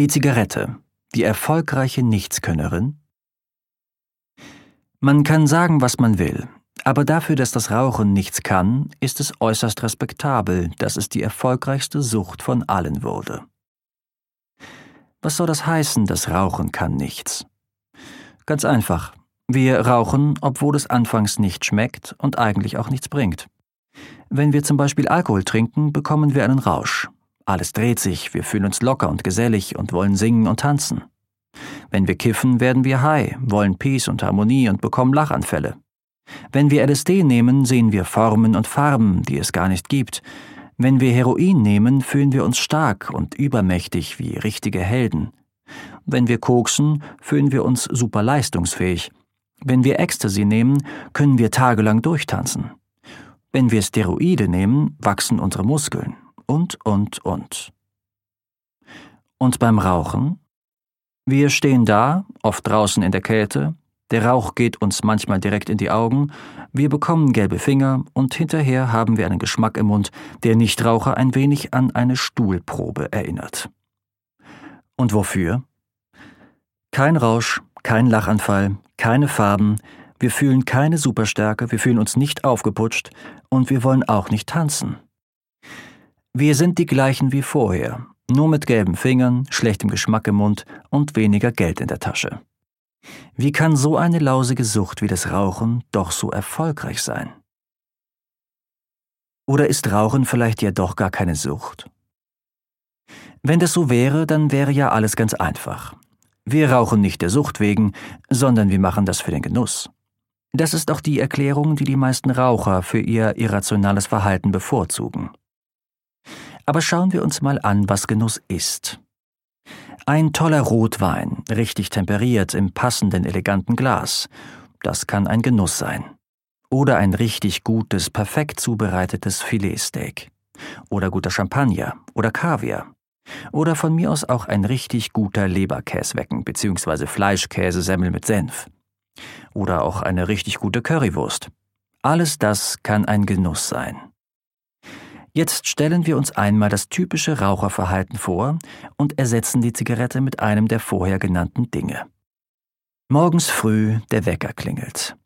Die Zigarette, die erfolgreiche Nichtskönnerin? Man kann sagen, was man will, aber dafür, dass das Rauchen nichts kann, ist es äußerst respektabel, dass es die erfolgreichste Sucht von allen wurde. Was soll das heißen, das Rauchen kann nichts? Ganz einfach. Wir rauchen, obwohl es anfangs nicht schmeckt und eigentlich auch nichts bringt. Wenn wir zum Beispiel Alkohol trinken, bekommen wir einen Rausch. Alles dreht sich, wir fühlen uns locker und gesellig und wollen singen und tanzen. Wenn wir kiffen, werden wir high, wollen Peace und Harmonie und bekommen Lachanfälle. Wenn wir LSD nehmen, sehen wir Formen und Farben, die es gar nicht gibt. Wenn wir Heroin nehmen, fühlen wir uns stark und übermächtig wie richtige Helden. Wenn wir koksen, fühlen wir uns super leistungsfähig. Wenn wir Ecstasy nehmen, können wir tagelang durchtanzen. Wenn wir Steroide nehmen, wachsen unsere Muskeln. Und, und, und. Und beim Rauchen? Wir stehen da, oft draußen in der Kälte, der Rauch geht uns manchmal direkt in die Augen, wir bekommen gelbe Finger und hinterher haben wir einen Geschmack im Mund, der Nichtraucher ein wenig an eine Stuhlprobe erinnert. Und wofür? Kein Rausch, kein Lachanfall, keine Farben, wir fühlen keine Superstärke, wir fühlen uns nicht aufgeputscht und wir wollen auch nicht tanzen. Wir sind die gleichen wie vorher, nur mit gelben Fingern, schlechtem Geschmack im Mund und weniger Geld in der Tasche. Wie kann so eine lausige Sucht wie das Rauchen doch so erfolgreich sein? Oder ist Rauchen vielleicht ja doch gar keine Sucht? Wenn das so wäre, dann wäre ja alles ganz einfach. Wir rauchen nicht der Sucht wegen, sondern wir machen das für den Genuss. Das ist auch die Erklärung, die die meisten Raucher für ihr irrationales Verhalten bevorzugen. Aber schauen wir uns mal an, was Genuss ist. Ein toller Rotwein, richtig temperiert im passenden eleganten Glas. Das kann ein Genuss sein. Oder ein richtig gutes, perfekt zubereitetes Filetsteak. Oder guter Champagner oder Kaviar. Oder von mir aus auch ein richtig guter Leberkäswecken bzw. Fleischkäsesemmel mit Senf. Oder auch eine richtig gute Currywurst. Alles das kann ein Genuss sein. Jetzt stellen wir uns einmal das typische Raucherverhalten vor und ersetzen die Zigarette mit einem der vorher genannten Dinge. Morgens früh der Wecker klingelt.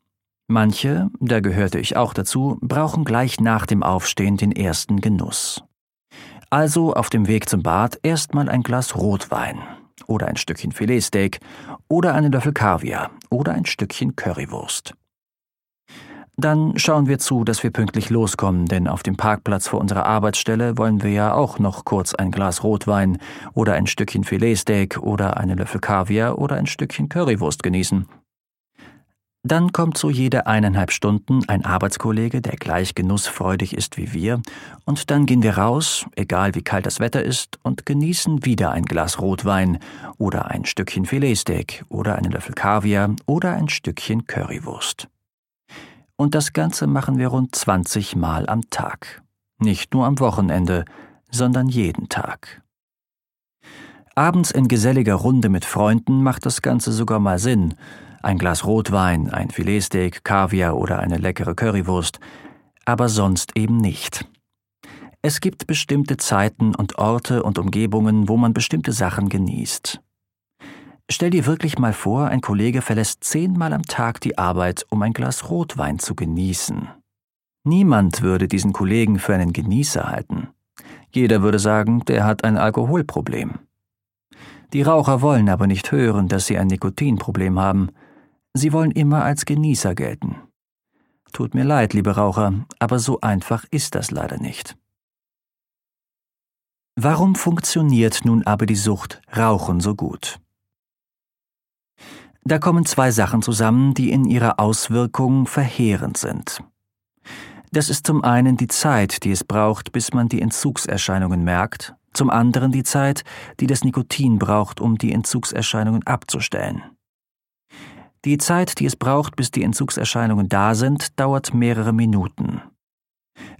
Manche, da gehörte ich auch dazu, brauchen gleich nach dem Aufstehen den ersten Genuss. Also auf dem Weg zum Bad erstmal ein Glas Rotwein oder ein Stückchen Filetsteak oder einen Löffel Kaviar oder ein Stückchen Currywurst. Dann schauen wir zu, dass wir pünktlich loskommen, denn auf dem Parkplatz vor unserer Arbeitsstelle wollen wir ja auch noch kurz ein Glas Rotwein oder ein Stückchen Filetsteak oder einen Löffel Kaviar oder ein Stückchen Currywurst genießen. Dann kommt so jede eineinhalb Stunden ein Arbeitskollege, der gleich genussfreudig ist wie wir, und dann gehen wir raus, egal wie kalt das Wetter ist, und genießen wieder ein Glas Rotwein oder ein Stückchen Filetsteak oder einen Löffel Kaviar oder ein Stückchen Currywurst. Und das Ganze machen wir rund 20 Mal am Tag. Nicht nur am Wochenende, sondern jeden Tag. Abends in geselliger Runde mit Freunden macht das Ganze sogar mal Sinn. Ein Glas Rotwein, ein Filetsteak, Kaviar oder eine leckere Currywurst. Aber sonst eben nicht. Es gibt bestimmte Zeiten und Orte und Umgebungen, wo man bestimmte Sachen genießt. Stell dir wirklich mal vor, ein Kollege verlässt zehnmal am Tag die Arbeit, um ein Glas Rotwein zu genießen. Niemand würde diesen Kollegen für einen Genießer halten. Jeder würde sagen, der hat ein Alkoholproblem. Die Raucher wollen aber nicht hören, dass sie ein Nikotinproblem haben. Sie wollen immer als Genießer gelten. Tut mir leid, liebe Raucher, aber so einfach ist das leider nicht. Warum funktioniert nun aber die Sucht Rauchen so gut? Da kommen zwei Sachen zusammen, die in ihrer Auswirkung verheerend sind. Das ist zum einen die Zeit, die es braucht, bis man die Entzugserscheinungen merkt, zum anderen die Zeit, die das Nikotin braucht, um die Entzugserscheinungen abzustellen. Die Zeit, die es braucht, bis die Entzugserscheinungen da sind, dauert mehrere Minuten.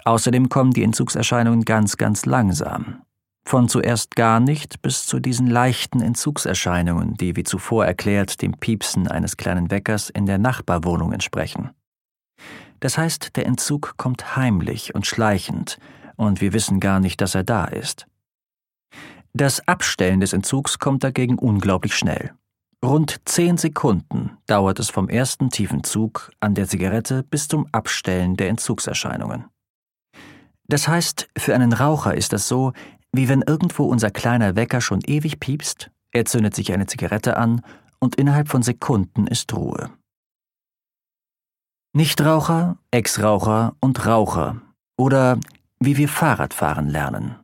Außerdem kommen die Entzugserscheinungen ganz, ganz langsam. Von zuerst gar nicht bis zu diesen leichten Entzugserscheinungen, die wie zuvor erklärt dem Piepsen eines kleinen Weckers in der Nachbarwohnung entsprechen. Das heißt, der Entzug kommt heimlich und schleichend, und wir wissen gar nicht, dass er da ist. Das Abstellen des Entzugs kommt dagegen unglaublich schnell. Rund zehn Sekunden dauert es vom ersten tiefen Zug an der Zigarette bis zum Abstellen der Entzugserscheinungen. Das heißt, für einen Raucher ist das so, wie wenn irgendwo unser kleiner Wecker schon ewig piepst, er zündet sich eine Zigarette an und innerhalb von Sekunden ist Ruhe. Nichtraucher, Ex-Raucher und Raucher oder wie wir Fahrradfahren lernen.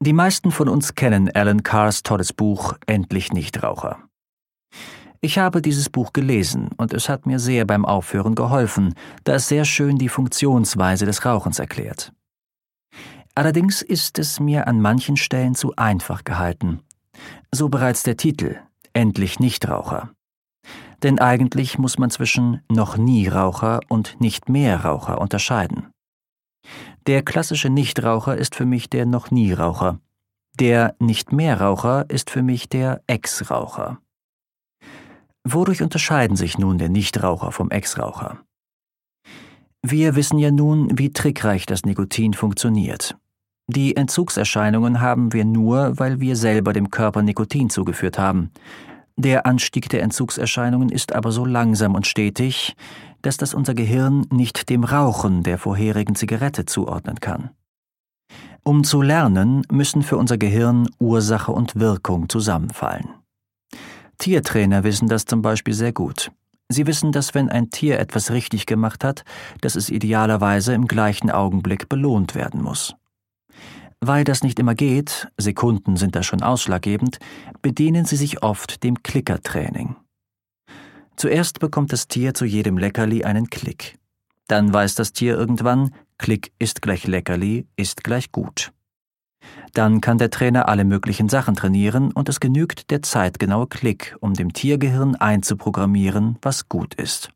Die meisten von uns kennen Alan Carrs tolles Buch Endlich Nichtraucher. Ich habe dieses Buch gelesen und es hat mir sehr beim Aufhören geholfen, da es sehr schön die Funktionsweise des Rauchens erklärt. Allerdings ist es mir an manchen Stellen zu einfach gehalten. So bereits der Titel Endlich Nichtraucher. Denn eigentlich muss man zwischen noch nie Raucher und nicht mehr Raucher unterscheiden. Der klassische Nichtraucher ist für mich der noch nie Raucher. Der nicht mehr Raucher ist für mich der Ex-Raucher. Wodurch unterscheiden sich nun der Nichtraucher vom Ex-Raucher? Wir wissen ja nun, wie trickreich das Nikotin funktioniert. Die Entzugserscheinungen haben wir nur, weil wir selber dem Körper Nikotin zugeführt haben. Der Anstieg der Entzugserscheinungen ist aber so langsam und stetig, dass das unser Gehirn nicht dem Rauchen der vorherigen Zigarette zuordnen kann. Um zu lernen, müssen für unser Gehirn Ursache und Wirkung zusammenfallen. Tiertrainer wissen das zum Beispiel sehr gut. Sie wissen, dass wenn ein Tier etwas richtig gemacht hat, dass es idealerweise im gleichen Augenblick belohnt werden muss. Weil das nicht immer geht, Sekunden sind da schon ausschlaggebend, bedienen sie sich oft dem Klickertraining. Zuerst bekommt das Tier zu jedem Leckerli einen Klick. Dann weiß das Tier irgendwann, Klick ist gleich Leckerli, ist gleich gut. Dann kann der Trainer alle möglichen Sachen trainieren und es genügt der zeitgenaue Klick, um dem Tiergehirn einzuprogrammieren, was gut ist.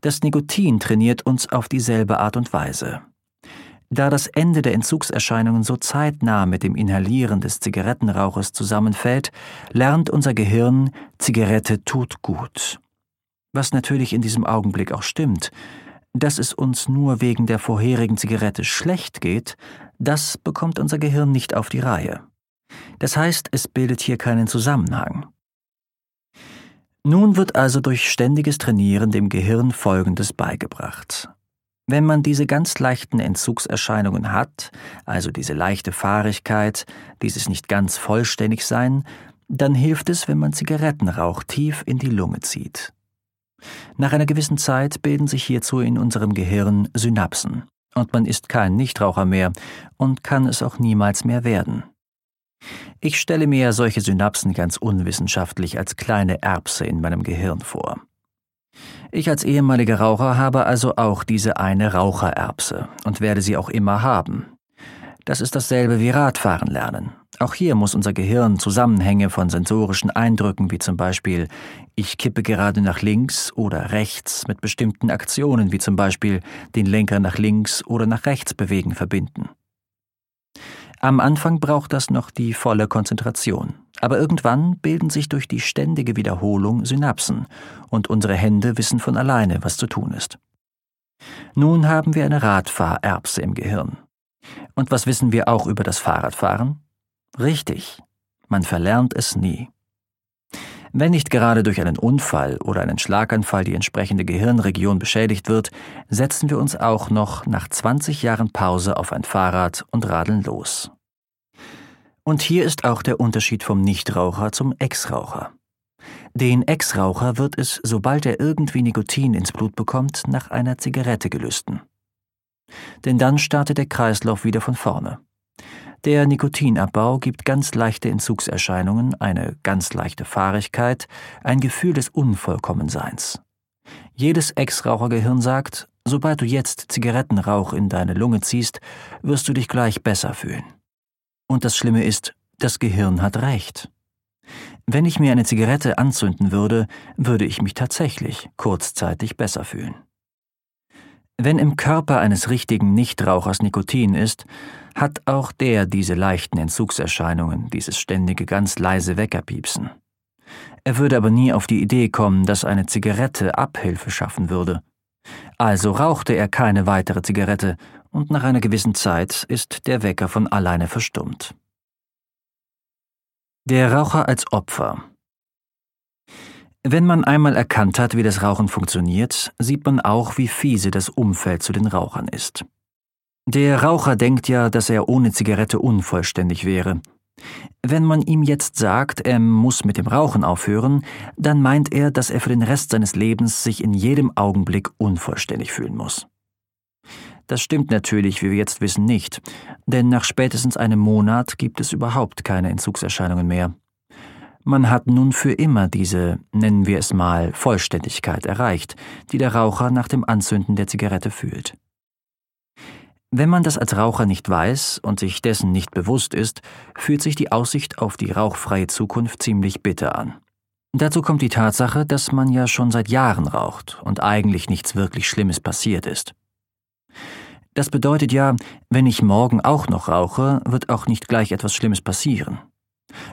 Das Nikotin trainiert uns auf dieselbe Art und Weise. Da das Ende der Entzugserscheinungen so zeitnah mit dem Inhalieren des Zigarettenrauches zusammenfällt, lernt unser Gehirn, Zigarette tut gut. Was natürlich in diesem Augenblick auch stimmt, dass es uns nur wegen der vorherigen Zigarette schlecht geht, das bekommt unser Gehirn nicht auf die Reihe. Das heißt, es bildet hier keinen Zusammenhang. Nun wird also durch ständiges Trainieren dem Gehirn Folgendes beigebracht. Wenn man diese ganz leichten Entzugserscheinungen hat, also diese leichte Fahrigkeit, dieses nicht ganz vollständig sein, dann hilft es, wenn man Zigarettenrauch tief in die Lunge zieht. Nach einer gewissen Zeit bilden sich hierzu in unserem Gehirn Synapsen, und man ist kein Nichtraucher mehr und kann es auch niemals mehr werden. Ich stelle mir solche Synapsen ganz unwissenschaftlich als kleine Erbse in meinem Gehirn vor. Ich als ehemaliger Raucher habe also auch diese eine Rauchererbse und werde sie auch immer haben. Das ist dasselbe wie Radfahren lernen. Auch hier muss unser Gehirn Zusammenhänge von sensorischen Eindrücken wie zum Beispiel ich kippe gerade nach links oder rechts mit bestimmten Aktionen wie zum Beispiel den Lenker nach links oder nach rechts bewegen verbinden. Am Anfang braucht das noch die volle Konzentration, aber irgendwann bilden sich durch die ständige Wiederholung Synapsen und unsere Hände wissen von alleine, was zu tun ist. Nun haben wir eine Radfahrerbse im Gehirn. Und was wissen wir auch über das Fahrradfahren? Richtig, man verlernt es nie. Wenn nicht gerade durch einen Unfall oder einen Schlaganfall die entsprechende Gehirnregion beschädigt wird, setzen wir uns auch noch nach 20 Jahren Pause auf ein Fahrrad und radeln los. Und hier ist auch der Unterschied vom Nichtraucher zum Ex-Raucher. Den Ex-Raucher wird es, sobald er irgendwie Nikotin ins Blut bekommt, nach einer Zigarette gelüsten. Denn dann startet der Kreislauf wieder von vorne. Der Nikotinabbau gibt ganz leichte Entzugserscheinungen, eine ganz leichte Fahrigkeit, ein Gefühl des Unvollkommenseins. Jedes Ex-Rauchergehirn sagt, sobald du jetzt Zigarettenrauch in deine Lunge ziehst, wirst du dich gleich besser fühlen. Und das Schlimme ist, das Gehirn hat recht. Wenn ich mir eine Zigarette anzünden würde, würde ich mich tatsächlich kurzzeitig besser fühlen. Wenn im Körper eines richtigen Nichtrauchers Nikotin ist, hat auch der diese leichten Entzugserscheinungen, dieses ständige ganz leise Weckerpiepsen. Er würde aber nie auf die Idee kommen, dass eine Zigarette Abhilfe schaffen würde. Also rauchte er keine weitere Zigarette, und nach einer gewissen Zeit ist der Wecker von alleine verstummt. Der Raucher als Opfer Wenn man einmal erkannt hat, wie das Rauchen funktioniert, sieht man auch, wie fiese das Umfeld zu den Rauchern ist. Der Raucher denkt ja, dass er ohne Zigarette unvollständig wäre. Wenn man ihm jetzt sagt, er muss mit dem Rauchen aufhören, dann meint er, dass er für den Rest seines Lebens sich in jedem Augenblick unvollständig fühlen muss. Das stimmt natürlich, wie wir jetzt wissen, nicht, denn nach spätestens einem Monat gibt es überhaupt keine Entzugserscheinungen mehr. Man hat nun für immer diese, nennen wir es mal, Vollständigkeit erreicht, die der Raucher nach dem Anzünden der Zigarette fühlt. Wenn man das als Raucher nicht weiß und sich dessen nicht bewusst ist, fühlt sich die Aussicht auf die rauchfreie Zukunft ziemlich bitter an. Dazu kommt die Tatsache, dass man ja schon seit Jahren raucht und eigentlich nichts wirklich Schlimmes passiert ist. Das bedeutet ja, wenn ich morgen auch noch rauche, wird auch nicht gleich etwas Schlimmes passieren.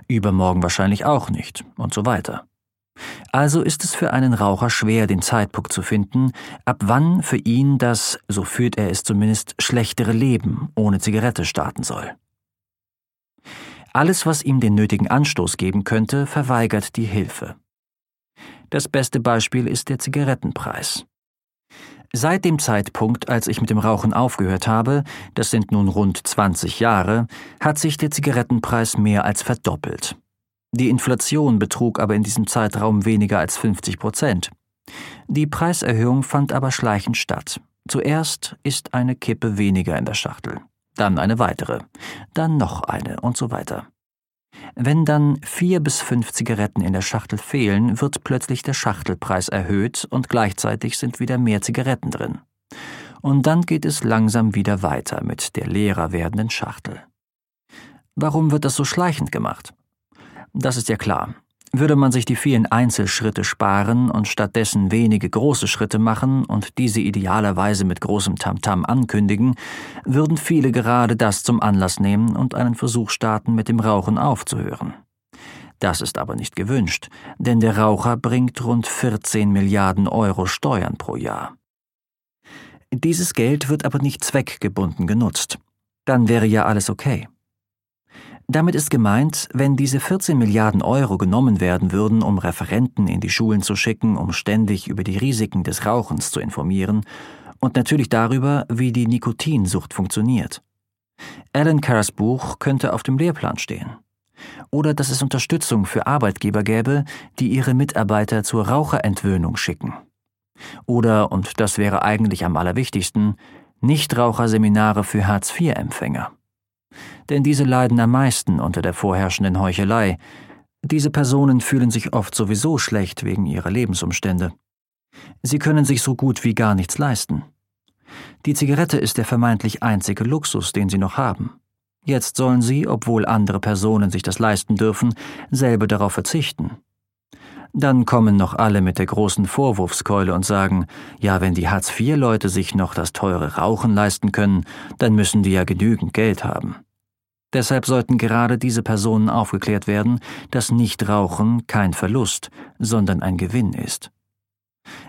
Übermorgen wahrscheinlich auch nicht und so weiter. Also ist es für einen Raucher schwer, den Zeitpunkt zu finden, ab wann für ihn das, so führt er es zumindest, schlechtere Leben ohne Zigarette starten soll. Alles, was ihm den nötigen Anstoß geben könnte, verweigert die Hilfe. Das beste Beispiel ist der Zigarettenpreis. Seit dem Zeitpunkt, als ich mit dem Rauchen aufgehört habe, das sind nun rund 20 Jahre, hat sich der Zigarettenpreis mehr als verdoppelt. Die Inflation betrug aber in diesem Zeitraum weniger als 50 Prozent. Die Preiserhöhung fand aber schleichend statt. Zuerst ist eine Kippe weniger in der Schachtel, dann eine weitere, dann noch eine und so weiter. Wenn dann vier bis fünf Zigaretten in der Schachtel fehlen, wird plötzlich der Schachtelpreis erhöht und gleichzeitig sind wieder mehr Zigaretten drin. Und dann geht es langsam wieder weiter mit der leerer werdenden Schachtel. Warum wird das so schleichend gemacht? Das ist ja klar. Würde man sich die vielen Einzelschritte sparen und stattdessen wenige große Schritte machen und diese idealerweise mit großem Tamtam ankündigen, würden viele gerade das zum Anlass nehmen und einen Versuch starten, mit dem Rauchen aufzuhören. Das ist aber nicht gewünscht, denn der Raucher bringt rund 14 Milliarden Euro Steuern pro Jahr. Dieses Geld wird aber nicht zweckgebunden genutzt. Dann wäre ja alles okay. Damit ist gemeint, wenn diese 14 Milliarden Euro genommen werden würden, um Referenten in die Schulen zu schicken, um ständig über die Risiken des Rauchens zu informieren und natürlich darüber, wie die Nikotinsucht funktioniert. Alan Carrs Buch könnte auf dem Lehrplan stehen. Oder dass es Unterstützung für Arbeitgeber gäbe, die ihre Mitarbeiter zur Raucherentwöhnung schicken. Oder, und das wäre eigentlich am allerwichtigsten, Nichtraucherseminare für Hartz-IV-Empfänger denn diese leiden am meisten unter der vorherrschenden Heuchelei. Diese Personen fühlen sich oft sowieso schlecht wegen ihrer Lebensumstände. Sie können sich so gut wie gar nichts leisten. Die Zigarette ist der vermeintlich einzige Luxus, den sie noch haben. Jetzt sollen sie, obwohl andere Personen sich das leisten dürfen, selber darauf verzichten. Dann kommen noch alle mit der großen Vorwurfskeule und sagen, ja, wenn die Hartz-IV-Leute sich noch das teure Rauchen leisten können, dann müssen die ja genügend Geld haben. Deshalb sollten gerade diese Personen aufgeklärt werden, dass Nichtrauchen kein Verlust, sondern ein Gewinn ist.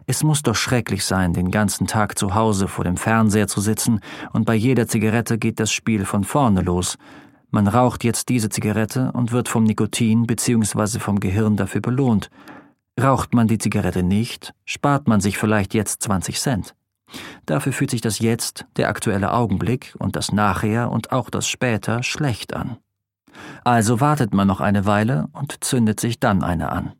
Es muss doch schrecklich sein, den ganzen Tag zu Hause vor dem Fernseher zu sitzen und bei jeder Zigarette geht das Spiel von vorne los. Man raucht jetzt diese Zigarette und wird vom Nikotin bzw. vom Gehirn dafür belohnt. Raucht man die Zigarette nicht, spart man sich vielleicht jetzt 20 Cent. Dafür fühlt sich das Jetzt, der aktuelle Augenblick und das Nachher und auch das Später schlecht an. Also wartet man noch eine Weile und zündet sich dann eine an.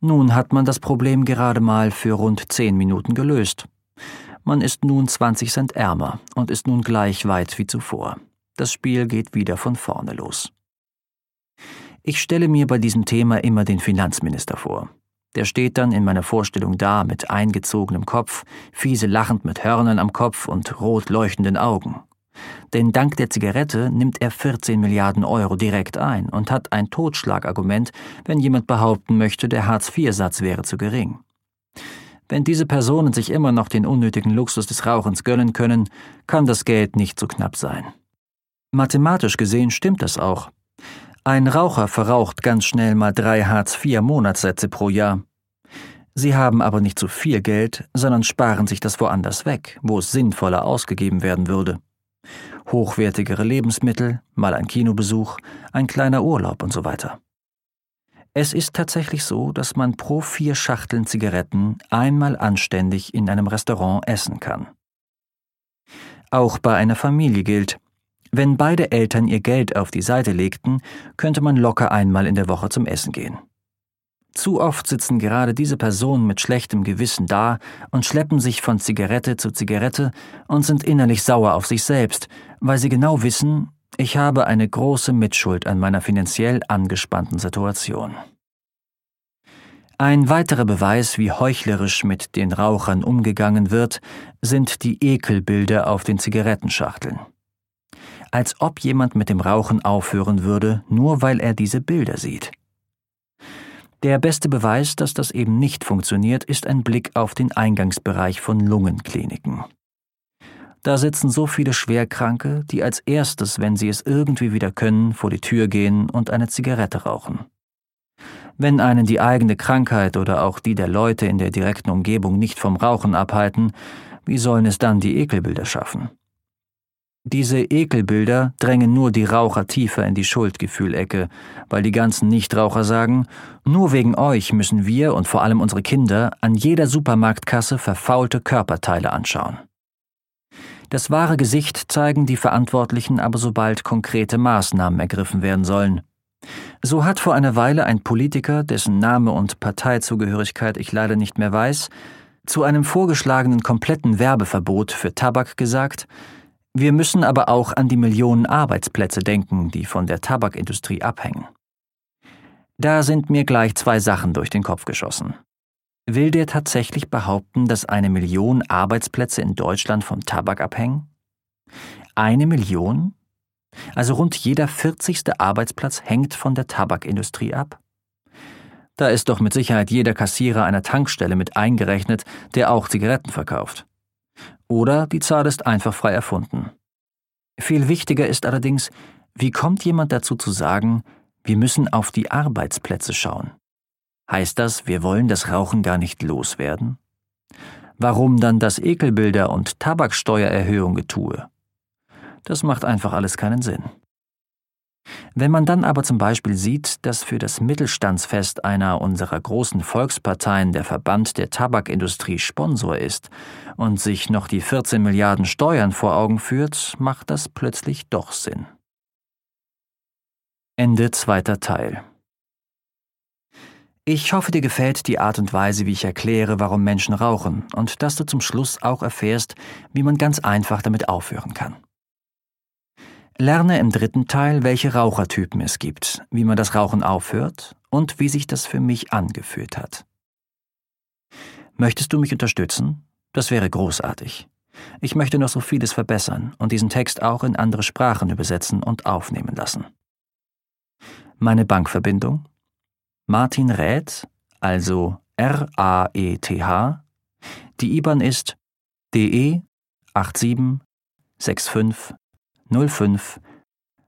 Nun hat man das Problem gerade mal für rund zehn Minuten gelöst. Man ist nun 20 Cent ärmer und ist nun gleich weit wie zuvor. Das Spiel geht wieder von vorne los. Ich stelle mir bei diesem Thema immer den Finanzminister vor. Der steht dann in meiner Vorstellung da mit eingezogenem Kopf, fiese lachend mit Hörnern am Kopf und rot leuchtenden Augen. Denn dank der Zigarette nimmt er 14 Milliarden Euro direkt ein und hat ein Totschlagargument, wenn jemand behaupten möchte, der Hartz-IV-Satz wäre zu gering. Wenn diese Personen sich immer noch den unnötigen Luxus des Rauchens gönnen können, kann das Geld nicht zu knapp sein. Mathematisch gesehen stimmt das auch. Ein Raucher verraucht ganz schnell mal drei Hartz-IV-Monatssätze pro Jahr. Sie haben aber nicht zu viel Geld, sondern sparen sich das woanders weg, wo es sinnvoller ausgegeben werden würde. Hochwertigere Lebensmittel, mal ein Kinobesuch, ein kleiner Urlaub und so weiter. Es ist tatsächlich so, dass man pro vier Schachteln Zigaretten einmal anständig in einem Restaurant essen kann. Auch bei einer Familie gilt, wenn beide Eltern ihr Geld auf die Seite legten, könnte man locker einmal in der Woche zum Essen gehen. Zu oft sitzen gerade diese Personen mit schlechtem Gewissen da und schleppen sich von Zigarette zu Zigarette und sind innerlich sauer auf sich selbst, weil sie genau wissen, ich habe eine große Mitschuld an meiner finanziell angespannten Situation. Ein weiterer Beweis, wie heuchlerisch mit den Rauchern umgegangen wird, sind die Ekelbilder auf den Zigarettenschachteln. Als ob jemand mit dem Rauchen aufhören würde, nur weil er diese Bilder sieht. Der beste Beweis, dass das eben nicht funktioniert, ist ein Blick auf den Eingangsbereich von Lungenkliniken. Da sitzen so viele Schwerkranke, die als erstes, wenn sie es irgendwie wieder können, vor die Tür gehen und eine Zigarette rauchen. Wenn einen die eigene Krankheit oder auch die der Leute in der direkten Umgebung nicht vom Rauchen abhalten, wie sollen es dann die Ekelbilder schaffen? Diese Ekelbilder drängen nur die Raucher tiefer in die Schuldgefühlecke, weil die ganzen Nichtraucher sagen, nur wegen euch müssen wir und vor allem unsere Kinder an jeder Supermarktkasse verfaulte Körperteile anschauen. Das wahre Gesicht zeigen die Verantwortlichen aber sobald konkrete Maßnahmen ergriffen werden sollen. So hat vor einer Weile ein Politiker, dessen Name und Parteizugehörigkeit ich leider nicht mehr weiß, zu einem vorgeschlagenen kompletten Werbeverbot für Tabak gesagt, wir müssen aber auch an die Millionen Arbeitsplätze denken, die von der Tabakindustrie abhängen. Da sind mir gleich zwei Sachen durch den Kopf geschossen. Will der tatsächlich behaupten, dass eine Million Arbeitsplätze in Deutschland vom Tabak abhängen? Eine Million? Also rund jeder 40. Arbeitsplatz hängt von der Tabakindustrie ab? Da ist doch mit Sicherheit jeder Kassierer einer Tankstelle mit eingerechnet, der auch Zigaretten verkauft. Oder die Zahl ist einfach frei erfunden. Viel wichtiger ist allerdings, wie kommt jemand dazu zu sagen, wir müssen auf die Arbeitsplätze schauen? Heißt das, wir wollen das Rauchen gar nicht loswerden? Warum dann das Ekelbilder und Tabaksteuererhöhung getue? Das macht einfach alles keinen Sinn. Wenn man dann aber zum Beispiel sieht, dass für das Mittelstandsfest einer unserer großen Volksparteien der Verband der Tabakindustrie Sponsor ist und sich noch die 14 Milliarden Steuern vor Augen führt, macht das plötzlich doch Sinn. Ende zweiter Teil. Ich hoffe, dir gefällt die Art und Weise, wie ich erkläre, warum Menschen rauchen, und dass du zum Schluss auch erfährst, wie man ganz einfach damit aufhören kann. Lerne im dritten Teil, welche Rauchertypen es gibt, wie man das Rauchen aufhört und wie sich das für mich angefühlt hat. Möchtest du mich unterstützen? Das wäre großartig. Ich möchte noch so vieles verbessern und diesen Text auch in andere Sprachen übersetzen und aufnehmen lassen. Meine Bankverbindung? Martin Räth, also R-A-E-T-H. Die IBAN ist DE 87 65 05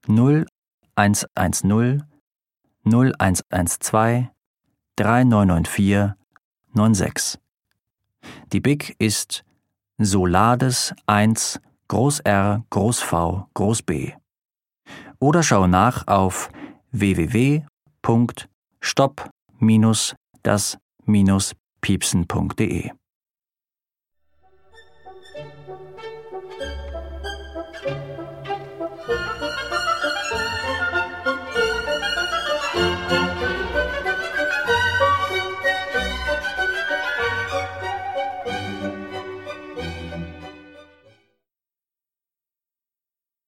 0110 0112 3994 96. Die BIC ist Solades 1 Groß R Groß V Groß B. Oder schau nach auf www.stopp-das-piepsen.de.